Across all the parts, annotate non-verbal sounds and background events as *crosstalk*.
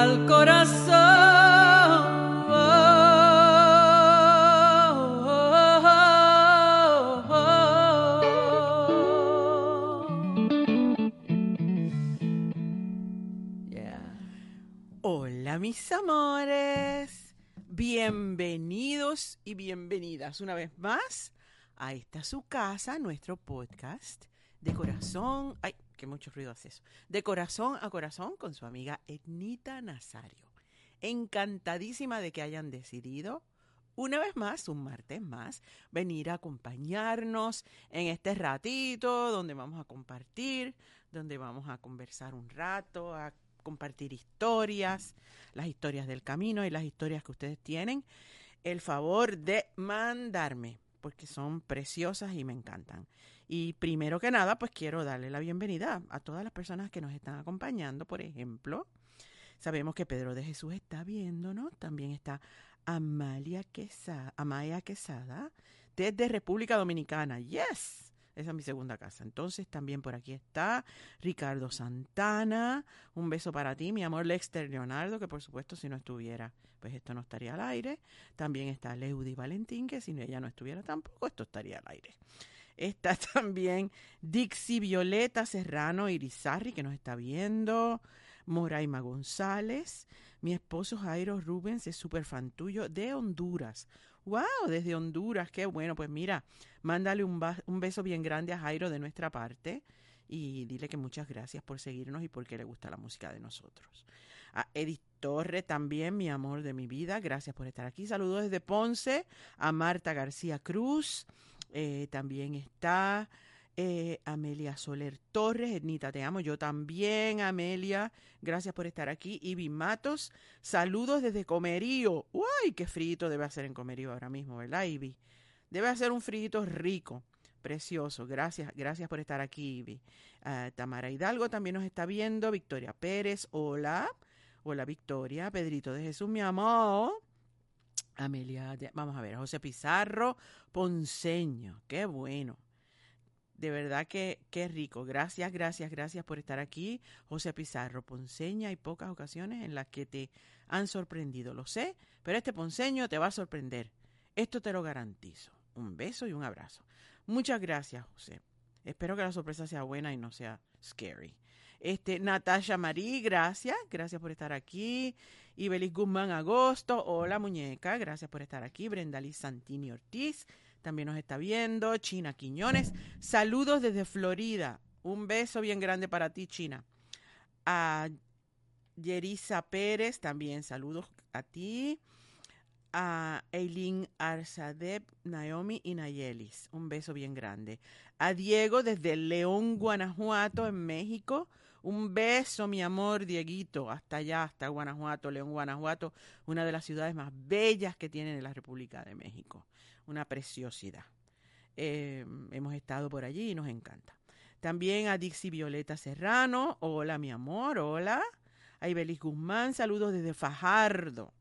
al corazón. Hola mis amores, bienvenidos y bienvenidas una vez más a esta su casa, nuestro podcast de corazón, que mucho ruido hace eso, de corazón a corazón con su amiga Etnita Nazario. Encantadísima de que hayan decidido una vez más, un martes más, venir a acompañarnos en este ratito donde vamos a compartir, donde vamos a conversar un rato, a compartir historias, las historias del camino y las historias que ustedes tienen, el favor de mandarme, porque son preciosas y me encantan. Y primero que nada, pues quiero darle la bienvenida a todas las personas que nos están acompañando, por ejemplo. Sabemos que Pedro de Jesús está viéndonos, también está Amalia Quesada, Amaya Quesada, desde República Dominicana. Yes, esa es mi segunda casa. Entonces también por aquí está Ricardo Santana. Un beso para ti, mi amor Lexter Leonardo, que por supuesto si no estuviera, pues esto no estaría al aire. También está Leudy Valentín, que si ella no estuviera tampoco, esto estaría al aire. Está *laughs* también Dixie Violeta Serrano Irizarri, que nos está viendo. Moraima González. Mi esposo Jairo Rubens es súper fan tuyo de Honduras. ¡Wow! Desde Honduras, qué bueno. Pues mira, mándale un, un beso bien grande a Jairo de nuestra parte y dile que muchas gracias por seguirnos y porque le gusta la música de nosotros. A Edith Torre también, mi amor de mi vida, gracias por estar aquí. Saludos desde Ponce a Marta García Cruz. Eh, también está eh, Amelia Soler Torres, Ednita, te amo. Yo también, Amelia. Gracias por estar aquí. Ivy Matos, saludos desde Comerío. ¡Uy! ¡Qué frito debe hacer en Comerío ahora mismo, ¿verdad, Ivy? Debe hacer un frito rico, precioso. Gracias, gracias por estar aquí, Ivy. Ah, Tamara Hidalgo también nos está viendo. Victoria Pérez, hola. Hola, Victoria. Pedrito de Jesús, mi amor. Amelia, vamos a ver, José Pizarro Ponceño, qué bueno. De verdad que qué rico. Gracias, gracias, gracias por estar aquí. José Pizarro Ponceña, hay pocas ocasiones en las que te han sorprendido, lo sé, pero este Ponceño te va a sorprender. Esto te lo garantizo. Un beso y un abrazo. Muchas gracias, José. Espero que la sorpresa sea buena y no sea scary. Este, Natasha Marí, gracias, gracias por estar aquí. Ibelis Guzmán Agosto, hola muñeca, gracias por estar aquí. Brenda Liz Santini Ortiz, también nos está viendo. China Quiñones, saludos desde Florida. Un beso bien grande para ti, China. A Yerisa Pérez, también saludos a ti. A Eileen Arzadeb, Naomi y Nayelis, un beso bien grande. A Diego desde León, Guanajuato, en México. Un beso, mi amor, Dieguito, hasta allá, hasta Guanajuato, León, Guanajuato, una de las ciudades más bellas que tienen en la República de México. Una preciosidad. Eh, hemos estado por allí y nos encanta. También a Dixie Violeta Serrano, hola, mi amor, hola. A Ibelis Guzmán, saludos desde Fajardo.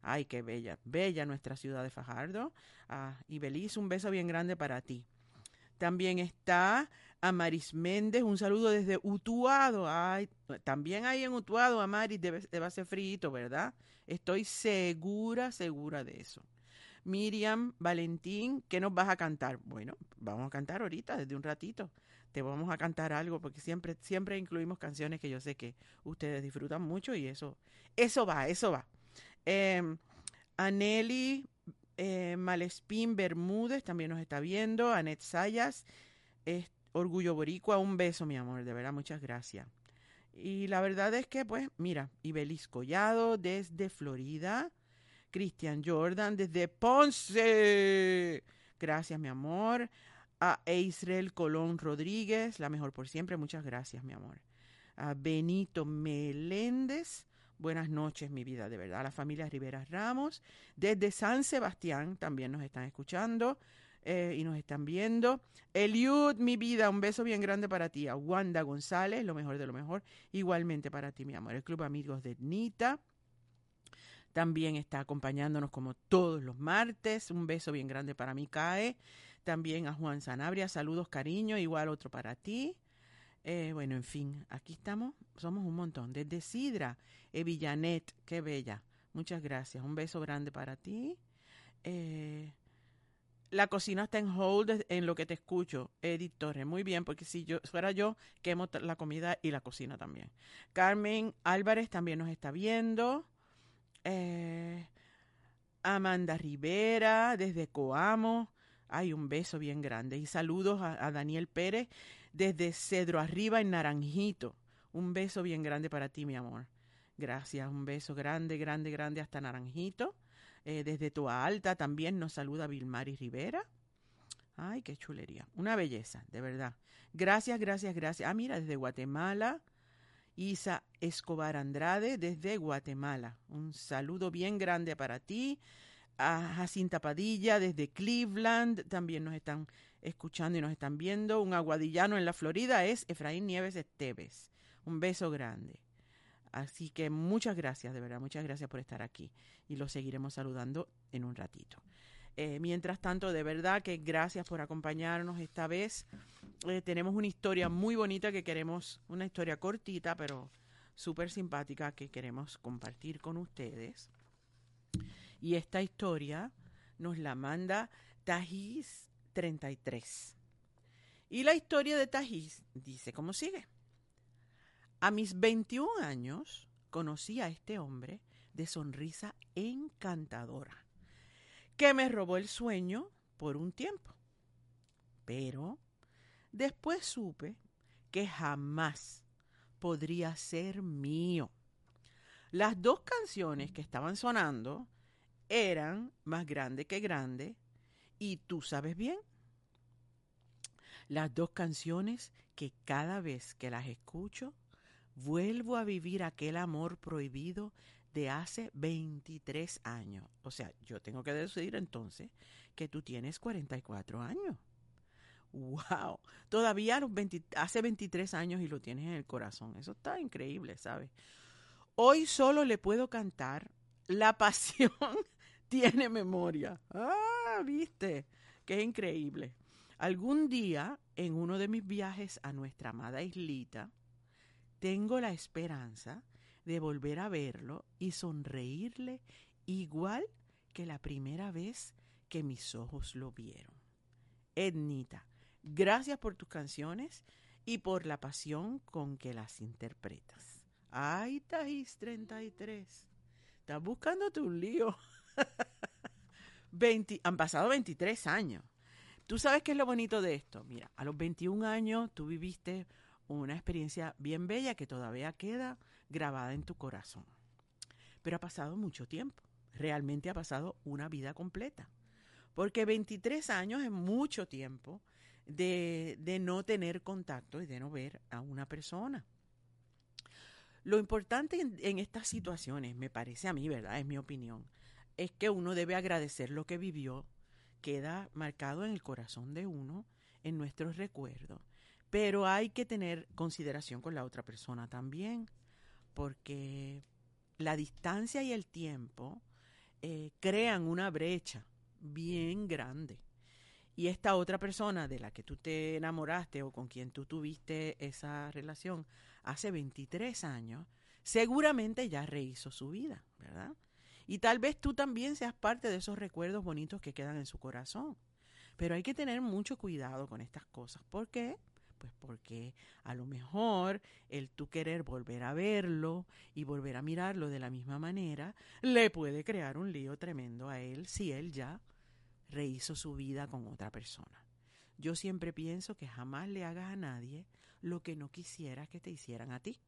Ay, qué bella, bella nuestra ciudad de Fajardo. A Ibelis, un beso bien grande para ti. También está Amaris Méndez, un saludo desde Utuado. Ay, también ahí en Utuado, Amaris, debe, debe ser frío, ¿verdad? Estoy segura, segura de eso. Miriam Valentín, ¿qué nos vas a cantar? Bueno, vamos a cantar ahorita, desde un ratito. Te vamos a cantar algo, porque siempre, siempre incluimos canciones que yo sé que ustedes disfrutan mucho y eso, eso va, eso va. Eh, Aneli eh, Malespín Bermúdez también nos está viendo. Anet Sayas, Orgullo Boricua, un beso, mi amor, de verdad, muchas gracias. Y la verdad es que, pues, mira, Ibelis Collado desde Florida, Cristian Jordan desde Ponce. Gracias, mi amor. A Israel Colón Rodríguez, la mejor por siempre, muchas gracias, mi amor. A Benito Meléndez, Buenas noches, mi vida, de verdad. La familia Rivera Ramos, desde San Sebastián, también nos están escuchando eh, y nos están viendo. Eliud, mi vida, un beso bien grande para ti. A Wanda González, lo mejor de lo mejor. Igualmente para ti, mi amor. El Club Amigos de Nita. También está acompañándonos como todos los martes. Un beso bien grande para mí, Cae. También a Juan Sanabria, saludos, cariño. Igual otro para ti. Eh, bueno, en fin, aquí estamos, somos un montón. Desde Sidra, Evillanet, qué bella. Muchas gracias. Un beso grande para ti. Eh, la cocina está en hold en lo que te escucho, Edith. Muy bien, porque si yo fuera yo, quemo la comida y la cocina también. Carmen Álvarez también nos está viendo. Eh, Amanda Rivera, desde Coamo. Hay un beso bien grande. Y saludos a, a Daniel Pérez desde Cedro Arriba en Naranjito. Un beso bien grande para ti, mi amor. Gracias, un beso grande, grande, grande hasta Naranjito. Eh, desde Toa Alta también nos saluda Vilmari Rivera. Ay, qué chulería. Una belleza, de verdad. Gracias, gracias, gracias. Ah, mira, desde Guatemala. Isa Escobar Andrade, desde Guatemala. Un saludo bien grande para ti. A Jacinta Padilla, desde Cleveland. También nos están escuchando y nos están viendo. Un aguadillano en la Florida es Efraín Nieves Esteves. Un beso grande. Así que muchas gracias, de verdad, muchas gracias por estar aquí. Y lo seguiremos saludando en un ratito. Eh, mientras tanto, de verdad que gracias por acompañarnos esta vez. Eh, tenemos una historia muy bonita que queremos, una historia cortita, pero súper simpática que queremos compartir con ustedes. Y esta historia nos la manda Tajis 33. Y la historia de Tajis dice cómo sigue. A mis 21 años conocí a este hombre de sonrisa encantadora, que me robó el sueño por un tiempo. Pero después supe que jamás podría ser mío. Las dos canciones que estaban sonando eran Más grande que grande y Tú sabes bien. Las dos canciones que cada vez que las escucho vuelvo a vivir aquel amor prohibido de hace 23 años. O sea, yo tengo que decir entonces que tú tienes 44 años. ¡Wow! Todavía los hace 23 años y lo tienes en el corazón. Eso está increíble, ¿sabes? Hoy solo le puedo cantar La pasión *laughs* tiene memoria. ¡Ah! ¿Viste? Qué increíble. Algún día, en uno de mis viajes a nuestra amada islita, tengo la esperanza de volver a verlo y sonreírle igual que la primera vez que mis ojos lo vieron. Ednita, gracias por tus canciones y por la pasión con que las interpretas. Ay, Tajis 33. Estás buscándote un lío. *laughs* han pasado 23 años. ¿Tú sabes qué es lo bonito de esto? Mira, a los 21 años tú viviste una experiencia bien bella que todavía queda grabada en tu corazón. Pero ha pasado mucho tiempo, realmente ha pasado una vida completa, porque 23 años es mucho tiempo de, de no tener contacto y de no ver a una persona. Lo importante en, en, estas situaciones, me parece a mí, ¿verdad? Es mi opinión, es que uno debe agradecer lo que vivió, queda marcado en el corazón de uno, en nuestros recuerdos, pero hay que tener consideración con la otra persona también, porque la distancia y el tiempo eh, crean una brecha bien grande. Y esta otra persona de la que tú te enamoraste o con quien tú tuviste esa relación hace 23 años, seguramente ya rehizo su vida, ¿verdad? Y tal vez tú también seas parte de esos recuerdos bonitos que quedan en su corazón. Pero hay que tener mucho cuidado con estas cosas. ¿Por qué? Pues porque a lo mejor el tú querer volver a verlo y volver a mirarlo de la misma manera le puede crear un lío tremendo a él si él ya rehizo su vida con otra persona. Yo siempre pienso que jamás le hagas a nadie lo que no quisieras que te hicieran a ti.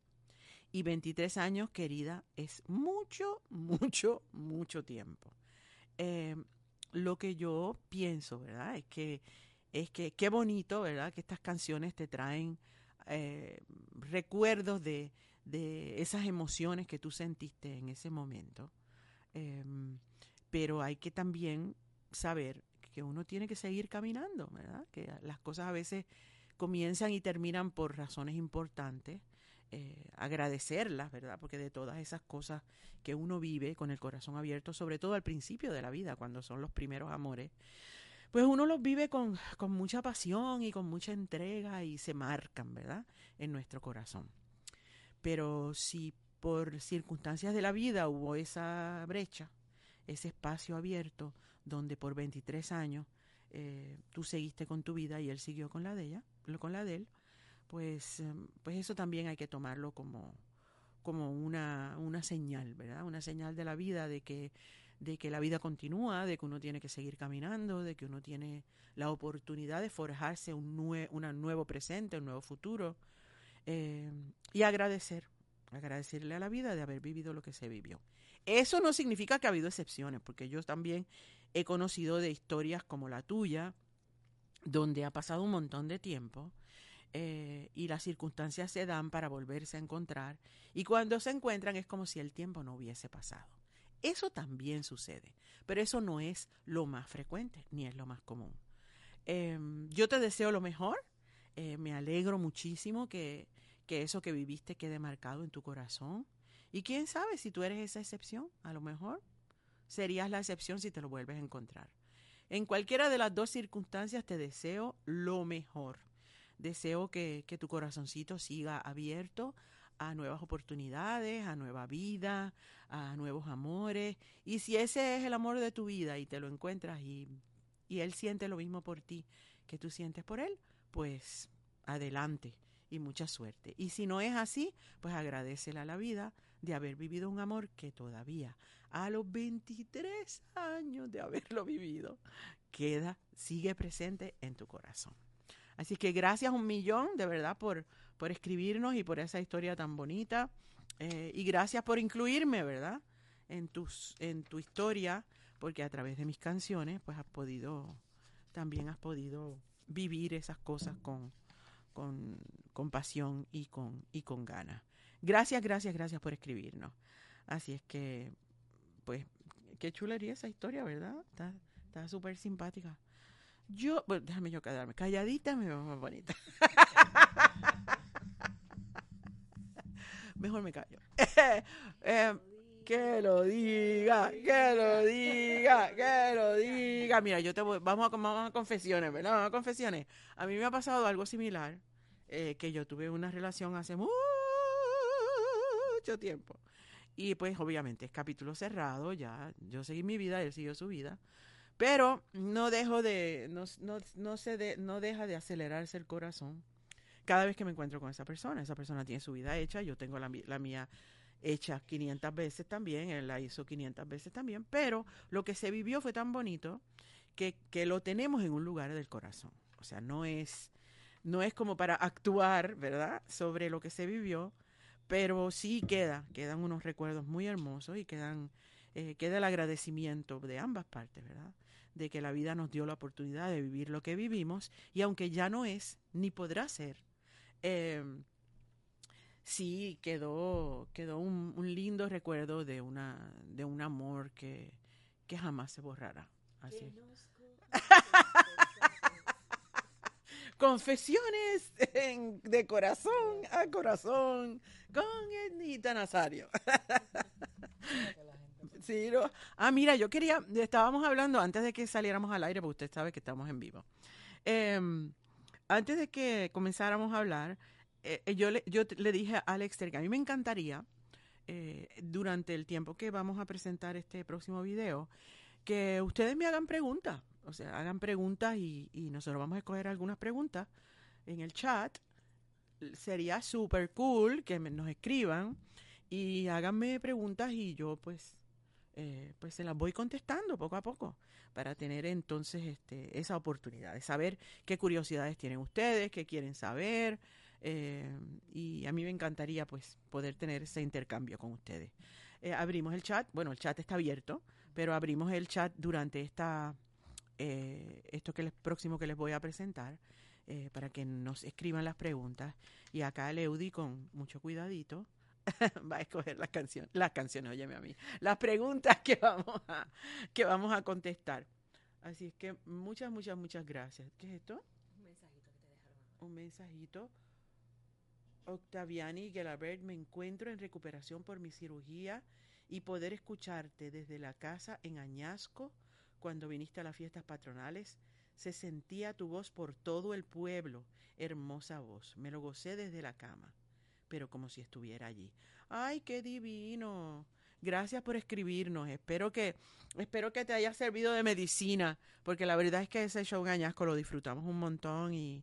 Y 23 años, querida, es mucho, mucho, mucho tiempo. Eh, lo que yo pienso, ¿verdad? Es que es que qué bonito, ¿verdad? Que estas canciones te traen eh, recuerdos de, de, esas emociones que tú sentiste en ese momento. Em, pero hay que también saber que uno tiene que seguir caminando, ¿verdad? Que las cosas a veces comienzan y terminan por razones importantes. Eh, agradecerlas, ¿verdad? Porque de todas esas cosas que uno vive con el corazón abierto, sobre todo al principio de la vida, cuando son los primeros amores, pues uno los vive con, con mucha pasión y con mucha entrega y se marcan, ¿verdad? En nuestro corazón. Pero si por circunstancias de la vida hubo esa brecha, ese espacio abierto, donde por 23 años eh, tú seguiste con tu vida y él siguió con la de ella, con la de él, pues, em, pues eso también hay que tomarlo como, como una, una señal, ¿verdad? Una señal de la vida de que, de que la vida continúa, de que uno tiene que seguir caminando, de que uno tiene la oportunidad de forjarse un, nuevo presente, un nuevo futuro, eh, y agradecer, agradecerle a la vida de haber vivido lo que se vivió. Eso no significa que ha habido excepciones, porque yo también he conocido de historias como la tuya, donde ha pasado un montón de tiempo eh, y las circunstancias se dan para volverse a encontrar y cuando se encuentran es como si el tiempo no hubiese pasado. Eso también sucede, pero eso no es lo más frecuente ni es lo más común. Em, yo te deseo lo mejor, eh, me alegro muchísimo que, que eso que viviste quede marcado en tu corazón y quién sabe si tú eres esa excepción, a lo mejor serías la excepción si te lo vuelves a encontrar. En cualquiera de las dos circunstancias te deseo lo mejor. Deseo que, tu corazoncito siga abierto a nuevas oportunidades, a nueva vida, a nuevos amores. Y si ese es el amor de tu vida y te lo encuentras y, y él siente lo mismo por ti que tú sientes por él, pues adelante y mucha suerte. Y si no es así, pues agradecele a la vida de haber vivido un amor que todavía a los 23 años de haberlo vivido queda, sigue presente en tu corazón. Así que gracias un millón, de verdad, por, por escribirnos y por esa historia tan bonita. Eh, y gracias por incluirme, ¿verdad? En, tus, en tu historia, porque a través de mis canciones, pues has podido, también has podido vivir esas cosas con, con, con pasión y con, y con ganas. Gracias, gracias, gracias por escribirnos. Así es que, pues, qué chulería esa historia, ¿verdad? Está súper simpática. Yo, bueno, déjame yo quedarme calladita, me veo más bonita. *laughs* Mejor me callo. *laughs* Eh, que lo diga, que lo diga, que lo diga. Mira, yo te voy, vamos a, vamos confesiones, ¿verdad? Vamos a confesiones. A mí me ha pasado algo similar, eh, que yo tuve una relación hace mucho tiempo. Y pues obviamente es capítulo cerrado, ya yo seguí mi vida, él siguió su vida. Pero no dejo de, no, no, no, se de, no deja de acelerarse el corazón cada vez que me encuentro con esa persona. Esa persona tiene su vida hecha, yo tengo la, la mía hecha 500 veces también, él la hizo 500 veces también, pero lo que se vivió fue tan bonito que, que lo tenemos en un lugar del corazón. O sea, no es, no es como para actuar, ¿verdad?, sobre lo que se vivió, pero sí queda, quedan unos recuerdos muy hermosos y quedan, eh, queda el agradecimiento de ambas partes, ¿verdad? De que la vida nos dio la oportunidad de vivir lo que vivimos y aunque ya no es ni podrá ser, eh, sí quedó, quedó un, lindo recuerdo de, una, de un amor que, que jamás se borrará. Así. *laughs* Confesiones de corazón a corazón con Ednita Nazario. *laughs* Sí, Ah, mira, yo quería, estábamos hablando antes de que saliéramos al aire, porque usted sabe que estamos en vivo. Em, antes de que comenzáramos a hablar, eh, eh, yo, le, yo le dije a Alex que a mí me encantaría, eh, durante el tiempo que vamos a presentar este próximo video, que ustedes me hagan preguntas. O sea, hagan preguntas y, y nosotros vamos a escoger algunas preguntas en el chat. Sería súper cool que nos escriban y háganme preguntas y yo pues eh, pues se las voy contestando poco a poco para tener entonces este, esa oportunidad de saber qué curiosidades tienen ustedes, qué quieren saber. Eh, y a mí me encantaría pues poder tener ese intercambio con ustedes. Eh, abrimos el chat, bueno, el chat está abierto, pero abrimos el chat durante esta, esto que les, próximo que les voy a presentar. para que nos escriban las preguntas y acá Leudi con mucho cuidadito *laughs* va a escoger las canciones, las canciones, óyeme a mí, las preguntas que vamos a, que vamos a contestar. Así es que muchas, muchas, muchas gracias. ¿Qué es esto? Un mensajito que te dejaron. Un mensajito. Octaviani Gelabert, me encuentro en recuperación por mi cirugía y poder escucharte desde la casa en Añasco cuando viniste a las fiestas patronales Se sentía tu voz por todo el pueblo. Hermosa voz. Me lo gocé desde la cama, pero como si estuviera allí. ¡Ay, qué divino! Gracias por escribirnos. Espero que, espero que te haya servido de medicina, porque la verdad es que ese show gañasco lo disfrutamos un montón y,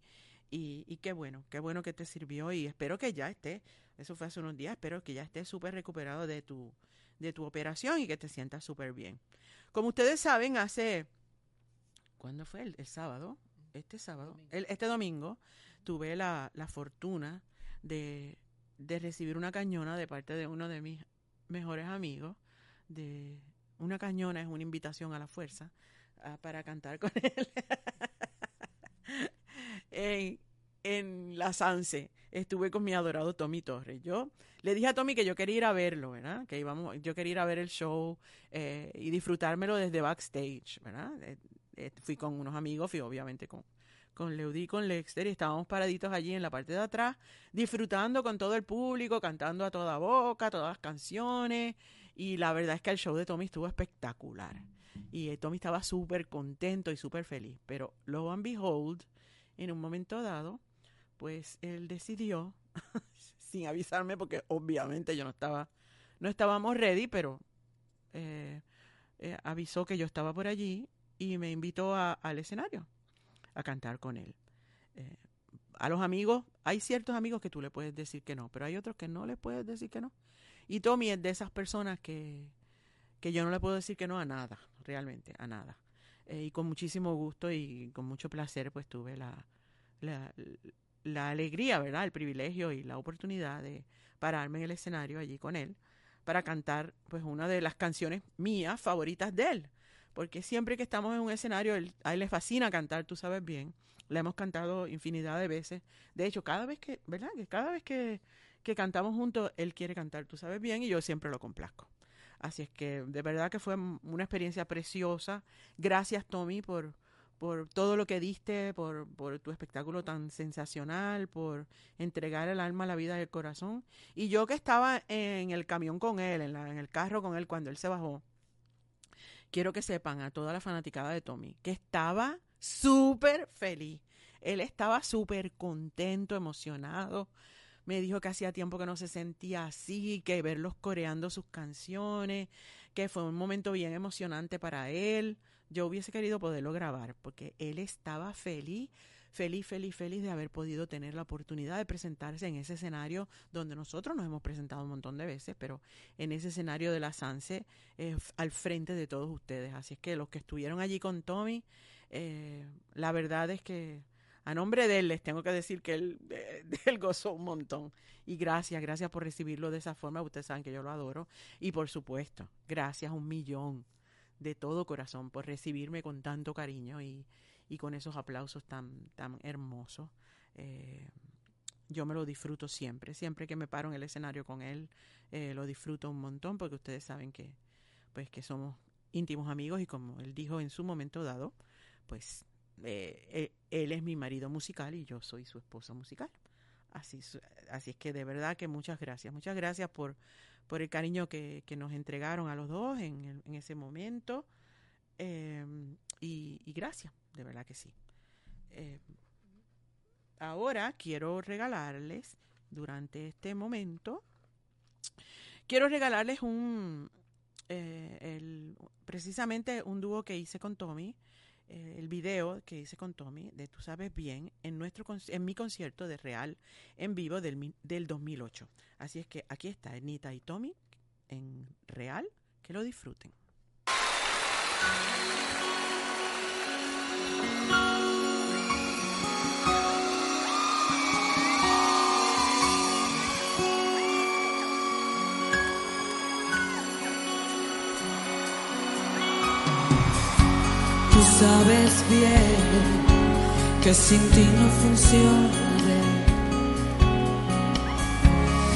y, y qué bueno, qué bueno que te sirvió y espero que ya esté, eso fue hace unos días, espero que ya estés súper recuperado de tu, de tu operación y que te sientas súper bien. Como ustedes saben, hace, ¿cuándo fue? El, el sábado, este sábado, Domingo. el- este domingo, tuve la, la fortuna de, de recibir una cañona de parte de uno de mis mejores amigos. De una cañona es una invitación a la fuerza ah, para cantar con *laughs* él en, en la Sanse. Estuve con mi adorado Tommy Torres. Yo le dije a Tommy que yo quería ir a verlo, ¿verdad? Que íbamos, yo quería ir a ver el show eh, y disfrutármelo desde backstage, ¿verdad? Eh, eh, fui con unos amigos, fui obviamente con, con Leudí y con Lexter y estábamos paraditos allí en la parte de atrás, disfrutando con todo el público, cantando a toda boca, todas las canciones. Y la verdad es que el show de Tommy estuvo espectacular. Y eh, Tommy estaba súper contento y súper feliz. Pero lo and behold, en un momento dado, pues él decidió, *laughs* sin avisarme, porque obviamente yo no estaba, no estábamos ready, pero eh, eh, avisó que yo estaba por allí y me invitó al escenario a cantar con él. Eh, a los amigos, hay ciertos amigos que tú le puedes decir que no, pero hay otros que no le puedes decir que no. Y Tommy es de esas personas que, que yo no le puedo decir que no a nada, realmente, a nada. Eh, y con muchísimo gusto y con mucho placer, pues tuve la, la, la alegría, ¿verdad? El privilegio y la oportunidad de pararme en el escenario allí con él para cantar, pues, una de las canciones mías favoritas de él. Porque siempre que estamos en un escenario, él- a él le fascina cantar, tú sabes bien. La hemos cantado infinidad de veces. De hecho, cada vez que, ¿verdad? Que cada vez que, que cantamos juntos, él quiere cantar, tú sabes bien, y yo siempre lo complazco. Así es que de verdad que fue una experiencia preciosa. Gracias, Tommy, por, por todo lo que diste, por, por tu espectáculo tan sensacional, por entregar el alma, la vida y el corazón. Y yo que estaba en el camión con él, en, la- en el carro con él cuando él se bajó, quiero que sepan a toda la fanaticada de Tommy que estaba súper feliz. Él estaba súper contento, emocionado. Me dijo que hacía tiempo que no se sentía así, que verlos coreando sus canciones, que fue un momento bien emocionante para él. Yo hubiese querido poderlo grabar porque él estaba feliz, feliz, feliz, feliz de haber podido tener la oportunidad de presentarse en ese escenario donde nosotros nos hemos presentado un montón de veces, pero en ese escenario de la Sanse eh, al frente de todos ustedes. Así es que los que estuvieron allí con Tommy, eh, la verdad es que a nombre de él les tengo que decir que él, él gozó un montón. Y gracias, gracias por recibirlo de esa forma. Ustedes saben que yo lo adoro. Y por supuesto, gracias un millón de todo corazón por recibirme con tanto cariño y, y con esos aplausos tan, tan hermosos. Eh, yo me lo disfruto siempre, siempre que me paro en el escenario con él, eh, lo disfruto un montón porque ustedes saben que, pues, que somos íntimos amigos y como él dijo en su momento dado, pues eh, él, es mi marido musical y yo soy su esposa musical. Así, así es que de verdad que muchas gracias, muchas gracias por, por el cariño que, que nos entregaron a los dos en, en ese momento. Y gracias, de verdad que sí. Eh, ahora quiero regalarles, durante este momento, quiero regalarles un, eh, el- precisamente un dúo que hice con Tommy, eh, el video que hice con Tommy de Tú sabes bien en nuestro en mi concierto de Real en vivo del, del 2008. Así es que aquí está Anita y Tommy en Real, que lo disfruten. Sabes bien que sin ti no funciona.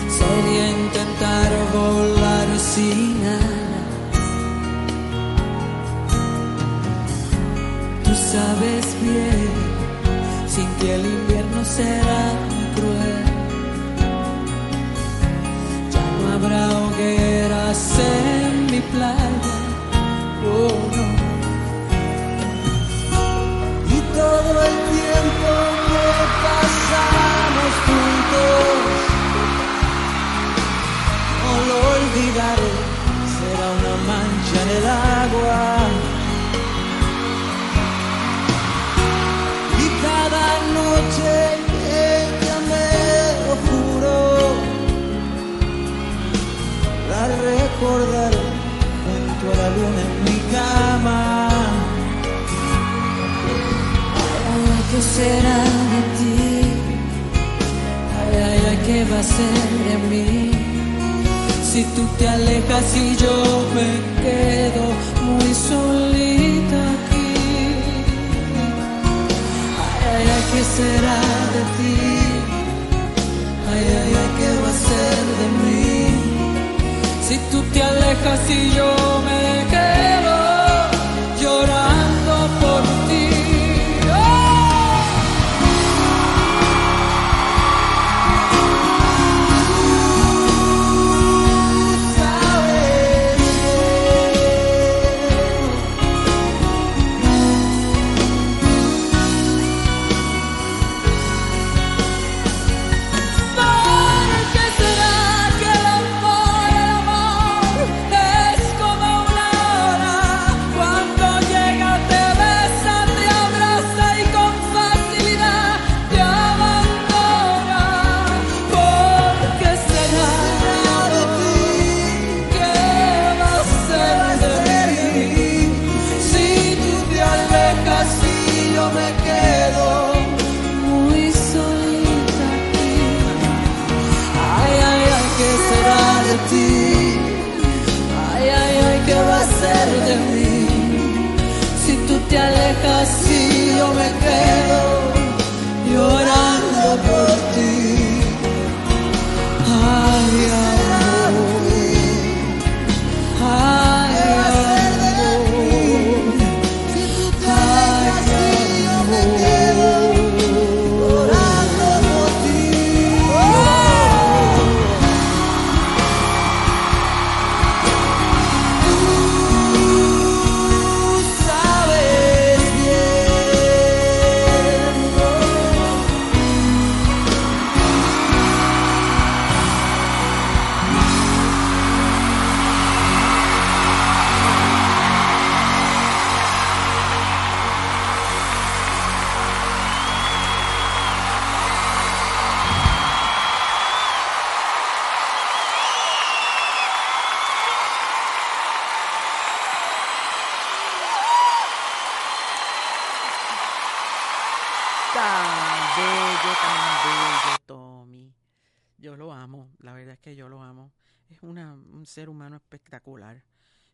Sería intentar volar sin alas. Tú sabes bien, sin ti el invierno será cruel. Ya no habrá hogueras en mi playa. Oh, todo el tiempo que pasamos juntos. No lo olvidaré, será una mancha en el agua. Y cada noche ella me lo juró, la recordaré junto a la luna ¿qué será de ti? Ay, ay, ay, ¿qué va a ser de mí? Si tú te alejas y yo me quedo muy solita aquí. Ay, ay, ay, ¿qué será de ti? Ay, ay, ay, ¿qué va a ser de mí? Si tú te alejas y yo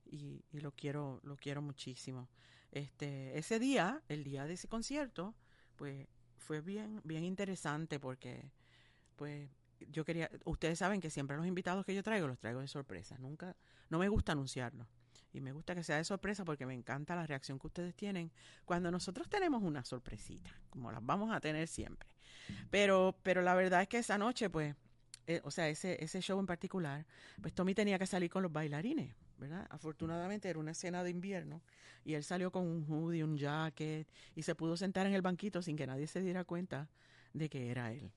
y lo quiero, lo quiero muchísimo. Este, ese día, el día de ese concierto, pues fue bien, bien interesante porque, pues, yo quería, ustedes saben que siempre los invitados que yo traigo los traigo de sorpresa. Nunca, no me gusta anunciarlos. Y me gusta que sea de sorpresa porque me encanta la reacción que ustedes tienen cuando nosotros tenemos una sorpresita, como las vamos a tener siempre. Pero, pero la verdad es que esa noche, pues, eh, o sea, ese, ese show en particular, pues Tommy tenía que salir con los bailarines, ¿verdad? Afortunadamente era una escena de invierno y él salió con un hoodie, un jacket y se pudo sentar en el banquito sin que nadie se diera cuenta de que era él.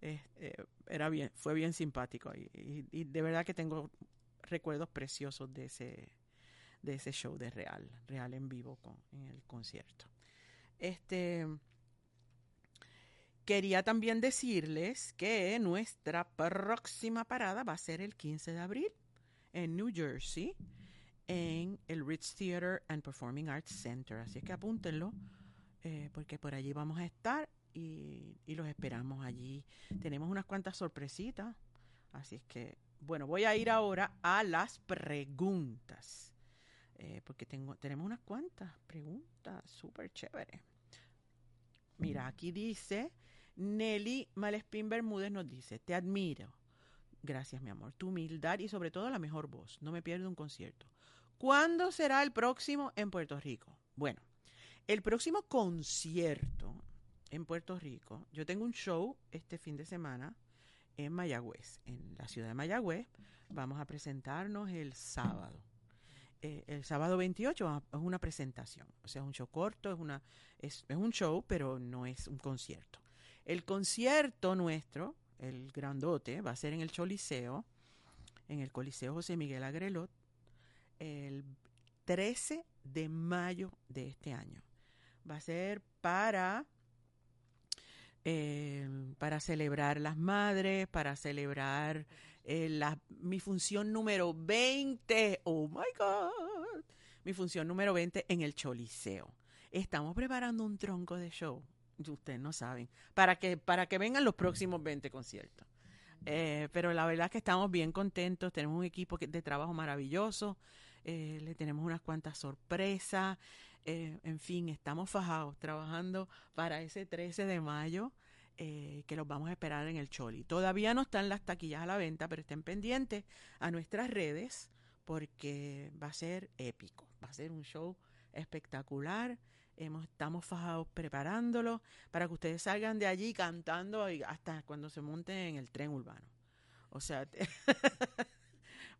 Eh, eh, era bien, fue bien simpático y, y- y de verdad que tengo recuerdos preciosos de ese, de ese show de Real, Real en vivo con, en el concierto. Este quería también decirles que nuestra próxima parada va a ser el 15 de abril en New Jersey, en el Ritz Theater and Performing Arts Center. Así es que apúntenlo, eh, porque por allí vamos a estar y, los esperamos allí. Tenemos unas cuantas sorpresitas, así es que, bueno, voy a ir ahora a las preguntas, eh, porque tengo, tenemos unas cuantas preguntas súper chéveres. Mira, aquí dice Nelly Malespín Bermúdez nos dice, te admiro. Gracias, mi amor. Tu humildad y sobre todo la mejor voz. No me pierdo un concierto. ¿Cuándo será el próximo en Puerto Rico? Bueno, el próximo concierto en Puerto Rico, yo tengo un show este fin de semana en Mayagüez, en la ciudad de Mayagüez. Vamos a presentarnos el sábado. eh, el sábado 28 va- es una presentación. O sea, es un show corto, es, una, es, es un show, pero no es un concierto. El concierto nuestro, el grandote, va a ser en el Choliseo, en el Coliseo José Miguel Agrelot, el 13 de mayo de este año. Va a ser para eh, para celebrar las madres, para celebrar eh, la, mi función número 20. Oh my God. Mi función número 20 en el Choliseo. Estamos preparando un tronco de show. Ustedes no saben. Para que, para que vengan los próximos 20 conciertos. Eh, pero la verdad es que estamos bien contentos. Tenemos un equipo de trabajo maravilloso. eh, le tenemos unas cuantas sorpresas. eh, en fin, estamos fajados trabajando para ese 13 de mayo que los vamos a esperar en el Choli. Todavía no están las taquillas a la venta, pero estén pendientes a nuestras redes porque va a ser épico, va a ser un show espectacular. Hemos, estamos fajados preparándolo para que ustedes salgan de allí cantando y hasta cuando se monten en el tren urbano. O sea, *laughs*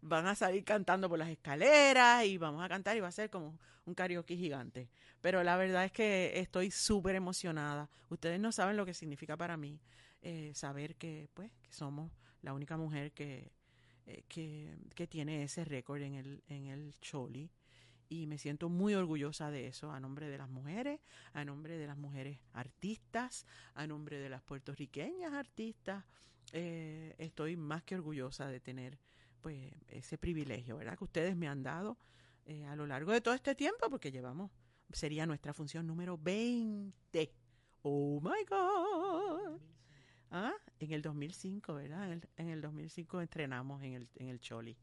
van a salir cantando por las escaleras y vamos a cantar y va a ser como un karaoke gigante. Pero la verdad es que estoy súper emocionada. Ustedes no saben lo que significa para mí eh, saber que, pues, que somos la única mujer que, eh, que, que tiene ese récord en el, en el Choli. Y me siento muy orgullosa de eso, a nombre de las mujeres, a nombre de las mujeres artistas, a nombre de las puertorriqueñas artistas. Eh, estoy más que orgullosa de tener pues ese privilegio, ¿verdad? Que ustedes me han dado eh, a lo largo de todo este tiempo, porque llevamos, sería nuestra función número 20. Oh my God. Ah, en el 2005, ¿verdad? En el, en el 2005 entrenamos en el, en el Choli.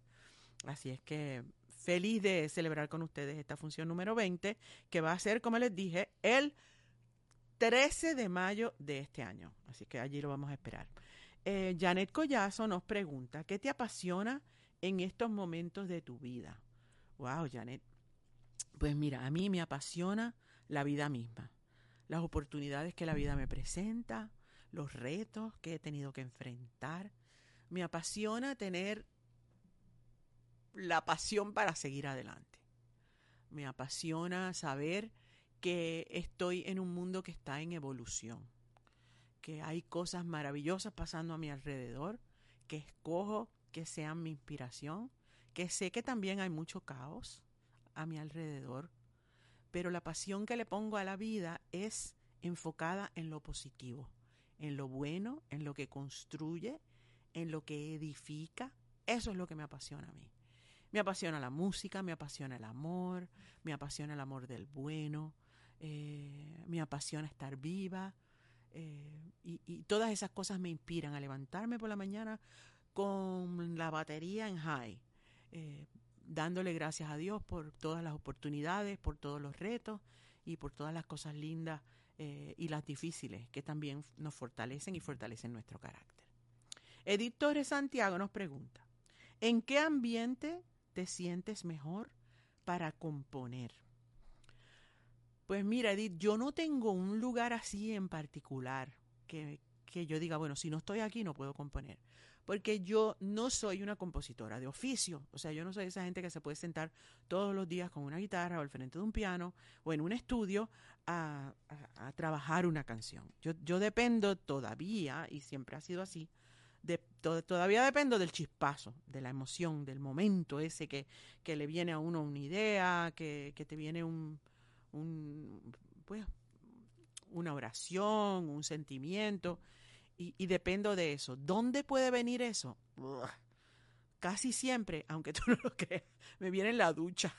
Así es que feliz de celebrar con ustedes esta función número 20, que va a ser, como les dije, el 13 de mayo de este año. Así que allí lo vamos a esperar. Eh, Janet Collazo nos pregunta, ¿qué te apasiona en estos momentos de tu vida? Wow, Janet. Pues mira, a mí me apasiona la vida misma, las oportunidades que la vida me presenta, los retos que he tenido que enfrentar. Me apasiona tener la pasión para seguir adelante. Me apasiona saber que estoy en un mundo que está en evolución, que hay cosas maravillosas pasando a mi alrededor, que escojo que sean mi inspiración, que sé que también hay mucho caos a mi alrededor, pero la pasión que le pongo a la vida es enfocada en lo positivo, en lo bueno, en lo que construye, en lo que edifica. Eso es lo que me apasiona a mí. Me apasiona la música, me apasiona el amor, me apasiona el amor del bueno, eh, me apasiona estar viva. eh, y, todas esas cosas me inspiran a levantarme por la mañana con la batería en high, eh, dándole gracias a Dios por todas las oportunidades, por todos los retos y por todas las cosas lindas eh, y las difíciles que también nos fortalecen y fortalecen nuestro carácter. Edith Torres Santiago nos pregunta, ¿en qué ambiente te sientes mejor para componer? Pues mira, Edith, yo no tengo un lugar así en particular que, que yo diga, bueno, si no estoy aquí no puedo componer. Porque yo no soy una compositora de oficio. O sea, yo no soy esa gente que se puede sentar todos los días con una guitarra o al frente de un piano o en un estudio a, a- a trabajar una canción. Yo, yo dependo todavía, y siempre ha sido así, todavía dependo del chispazo, de la emoción, del momento ese que, que le viene a uno una idea, que, que te viene un, pues, una oración, un sentimiento, y, y dependo de eso. ¿Dónde puede venir eso? Casi siempre, aunque *laughs* tú no lo creas, me viene en la ducha.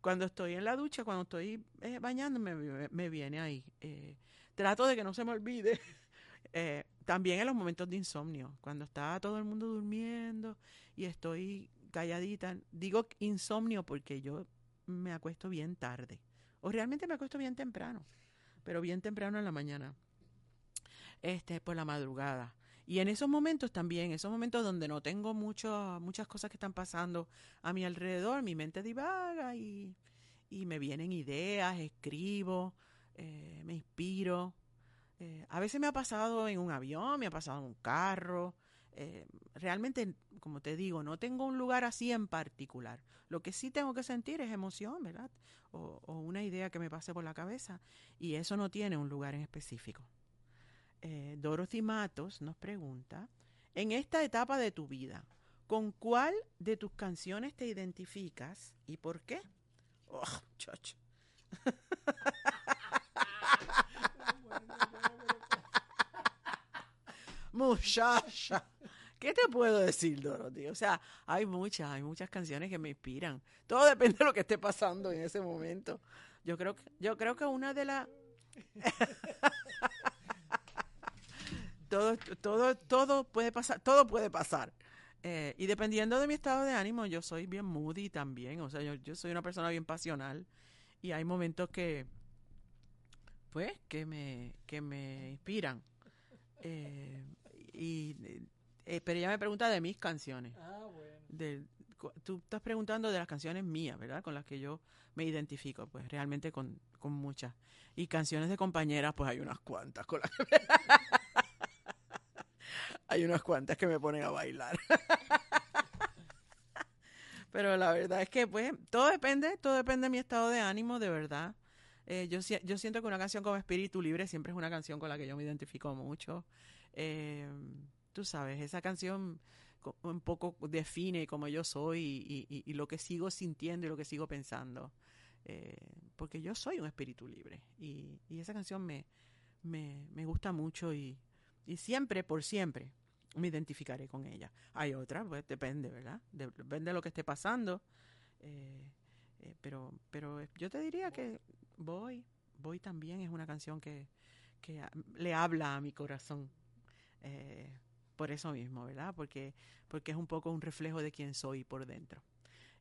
Cuando estoy en la ducha, cuando estoy eh, bañándome, me, me viene ahí. Eh, trato de que no se me olvide. *laughs* Eh, también en los momentos de insomnio, cuando está todo el mundo durmiendo y estoy calladita. Digo insomnio porque yo me acuesto bien tarde. O realmente me acuesto bien temprano, pero bien temprano en la mañana. Este, por la madrugada. Y en esos momentos también, esos momentos donde no tengo muchas cosas que están pasando a mi alrededor, mi mente divaga y, y me vienen ideas, escribo, eh, me inspiro. Eh, a veces me ha pasado en un avión, me ha pasado en un carro, eh, realmente, como te digo, no tengo un lugar así en particular. Lo que sí tengo que sentir es emoción, ¿verdad? O, una idea que me pase por la cabeza. Y eso no tiene un lugar en específico. Eh, Dorothy Matos nos pregunta, en esta etapa de tu vida, ¿con cuál de tus canciones te identificas y por qué? Oh, *laughs* chocho. *laughs* Muchacha. ¿Qué te puedo decir, Dorothy? O sea, hay muchas, hay muchas canciones que me inspiran. Todo depende de lo que esté pasando en ese momento. Yo creo que, yo creo que una de las *laughs* todo, todo, todo puede pasar, todo puede pasar. Eh, y dependiendo de mi estado de ánimo, yo soy bien moody también. O sea, yo, soy una persona bien pasional. Y hay momentos que, pues, que me, que me inspiran. Eh, y, eh, pero ella me pregunta de mis canciones. Ah, bueno. De, tú estás preguntando de las canciones mías, ¿verdad? Con las que yo me identifico, pues realmente con, con muchas. Y canciones de compañeras, pues hay unas cuantas con las que me- *laughs* hay unas cuantas que me ponen a bailar. *laughs* Pero la verdad es que, pues, todo depende, todo depende de mi estado de ánimo, de verdad. Eh, yo, yo siento que una canción como Espíritu Libre siempre es una canción con la que yo me identifico mucho. Eh, tú sabes, esa canción un poco define cómo yo soy y, lo que sigo sintiendo y lo que sigo pensando. Eh, porque yo soy un espíritu libre y, esa canción me, me, me gusta mucho y, siempre, por siempre, me identificaré con ella. Hay otras, pues depende, ¿verdad? De- depende de lo que esté pasando. Eh, eh, pero, pero yo te diría que Voy, Voy también es una canción que, que le habla a mi corazón. Eh, por eso mismo, ¿verdad? Porque, porque es un poco un reflejo de quién soy por dentro.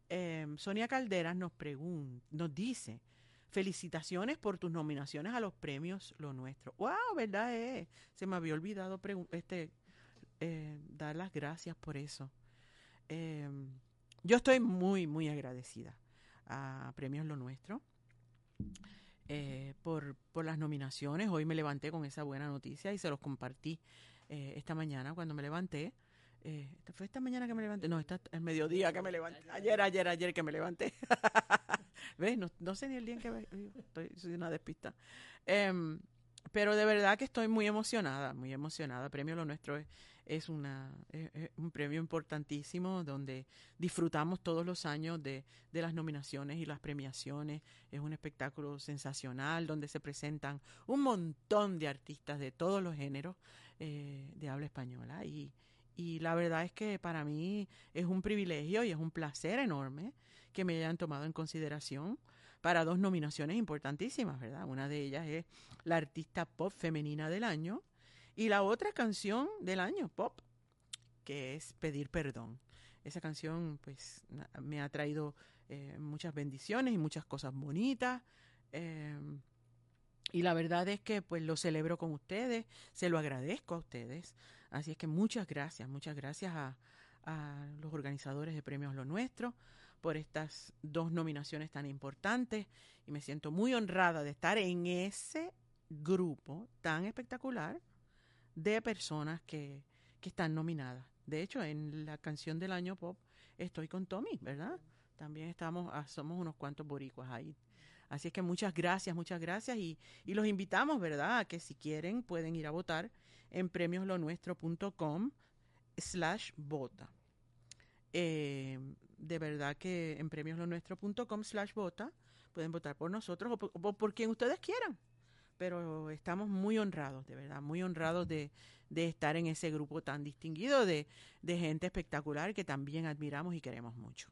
Eh, Sonia Calderas nos pregunta, nos dice, felicitaciones por tus nominaciones a los premios Lo Nuestro. ¡Wow! ¿Verdad? Eh? Se me había olvidado este, eh, dar las gracias por eso. Eh, yo estoy muy, muy agradecida a Premios Lo Nuestro por, por las nominaciones. Hoy me levanté con esa buena noticia y se los compartí eh, esta mañana cuando me levanté. Eh, ¿Fue esta mañana que me levanté? No, esta el mediodía que me levanté. Ayer, ayer, ayer que me levanté. *laughs* ¿Ves? No, no sé ni el día en que me... Estoy, soy una despista. Em, pero de verdad que estoy muy emocionada, muy emocionada. Premio Lo Nuestro es, una, un premio importantísimo donde disfrutamos todos los años de, de las nominaciones y las premiaciones. Es un espectáculo sensacional donde se presentan un montón de artistas de todos los géneros eh, de habla española. Y, y la verdad es que para mí es un privilegio y es un placer enorme que me hayan tomado en consideración para dos nominaciones importantísimas, ¿verdad? Una de ellas es la artista pop femenina del año y la otra canción del año pop, que es Pedir Perdón. Esa canción, pues, me ha traído eh, muchas bendiciones y muchas cosas bonitas. eh, y la verdad es que, pues, lo celebro con ustedes, se lo agradezco a ustedes. Así es que muchas gracias, muchas gracias a, los organizadores de Premios Lo Nuestro por estas dos nominaciones tan importantes y me siento muy honrada de estar en ese grupo tan espectacular de personas que, que están nominadas. De hecho, en la canción del año pop estoy con Tommy, ¿verdad? También estamos, ah, somos unos cuantos boricuas ahí. Así es que muchas gracias, muchas gracias y, y los invitamos, ¿verdad? A que si quieren pueden ir a votar en premioslonuestro.com slash vota. Eh, de verdad que en premioslonuestro.com slash vota pueden votar por nosotros o por, quien ustedes quieran. Pero estamos muy honrados, de verdad, muy honrados de, de estar en ese grupo tan distinguido de, de gente espectacular que también admiramos y queremos mucho.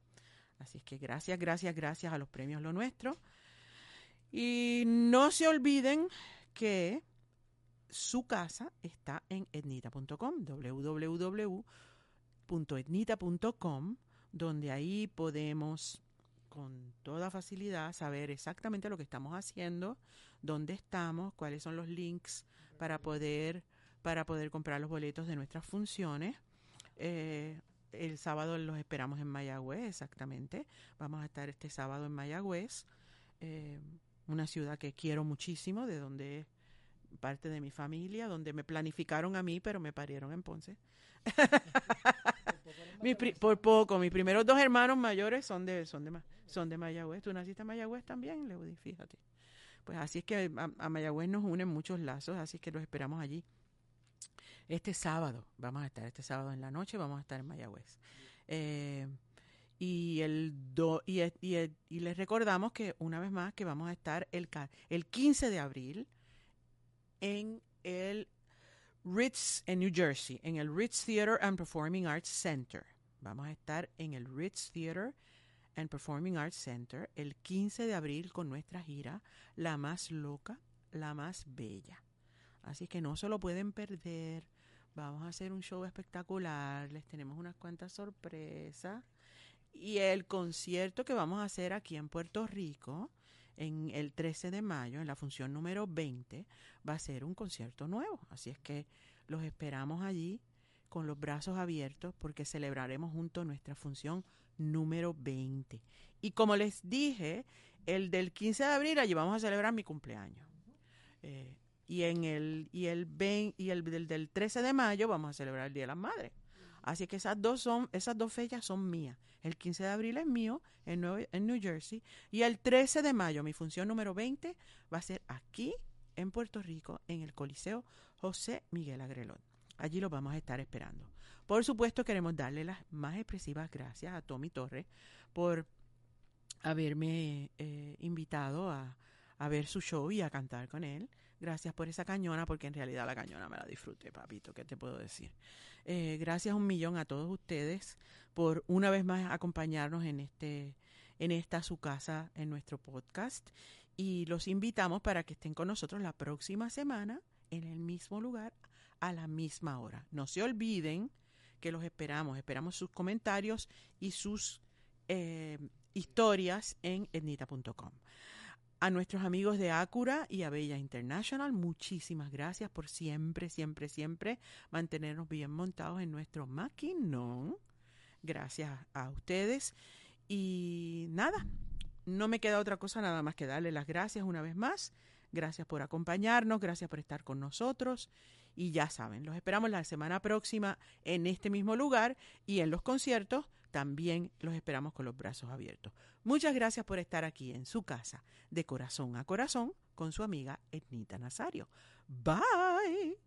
Así es que gracias, gracias, gracias a los premios Lo Nuestro. Y no se olviden que su casa está en etnita.com, www.etnita.com, donde ahí podemos con toda facilidad saber exactamente lo que estamos haciendo, dónde estamos, cuáles son los links para poder para poder comprar los boletos de nuestras funciones. Eh, el sábado los esperamos en Mayagüez, exactamente. Vamos a estar este sábado en Mayagüez, eh, una ciudad que quiero muchísimo, de donde parte de mi familia, donde me planificaron a mí, pero me parieron en Ponce. Mi por poco, mis primeros dos hermanos mayores son de, son de, son de Mayagüez. ¿Tú naciste en Mayagüez también, Leudi? Fíjate. Pues así es que a, a Mayagüez nos unen muchos lazos, así que los esperamos allí. Este sábado, vamos a estar este sábado en la noche, vamos a estar en Mayagüez. Eh, y el do- y, e- y e- y les recordamos que una vez más que vamos a estar el, el 15 de abril en el Ritz en New Jersey, en el Ritz Theater and Performing Arts Center. Vamos a estar en el Ritz Theater and Performing Arts Center el 15 de abril con nuestra gira La más loca, la más bella. Así que no se lo pueden perder. Vamos a hacer un show espectacular. Les tenemos unas cuantas sorpresas. Y el concierto que vamos a hacer aquí en Puerto Rico, en el 13 de mayo, en la función número 20, va a ser un concierto nuevo. Así es que los esperamos allí con los brazos abiertos porque celebraremos juntos nuestra función número 20. Y como les dije, el del 15 de abril allí vamos a celebrar mi cumpleaños. Eh, y en el y el 20 y el del, del 13 de mayo vamos a celebrar el Día de las Madres. Así que esas dos son esas dos fechas son mías. El 15 de abril es mío en, New Jersey y el 13 de mayo mi función número 20 va a ser aquí en Puerto Rico en el Coliseo José Miguel Agrelot. Allí los vamos a estar esperando. Por supuesto queremos darle las más expresivas gracias a Tommy Torres por haberme eh, invitado a, a ver su show y a cantar con él. Gracias por esa cañona, porque en realidad la cañona me la disfruté, papito, ¿qué te puedo decir? Eh, gracias un millón a todos ustedes por una vez más acompañarnos en este, en esta su casa, en nuestro podcast. Y los invitamos para que estén con nosotros la próxima semana en el mismo lugar, a la misma hora. No se olviden que los esperamos. Esperamos sus comentarios y sus eh, historias en etnita.com. A nuestros amigos de Acura y a Bella International, muchísimas gracias por siempre, siempre, siempre mantenernos bien montados en nuestro maquinón. Gracias a ustedes. Y nada, no me queda otra cosa nada más que darle las gracias una vez más. Gracias por acompañarnos, gracias por estar con nosotros. Y ya saben, los esperamos la semana próxima en este mismo lugar y en los conciertos también los esperamos con los brazos abiertos. Muchas gracias por estar aquí en su casa, de corazón a corazón, con su amiga Etnita Nazario. Bye.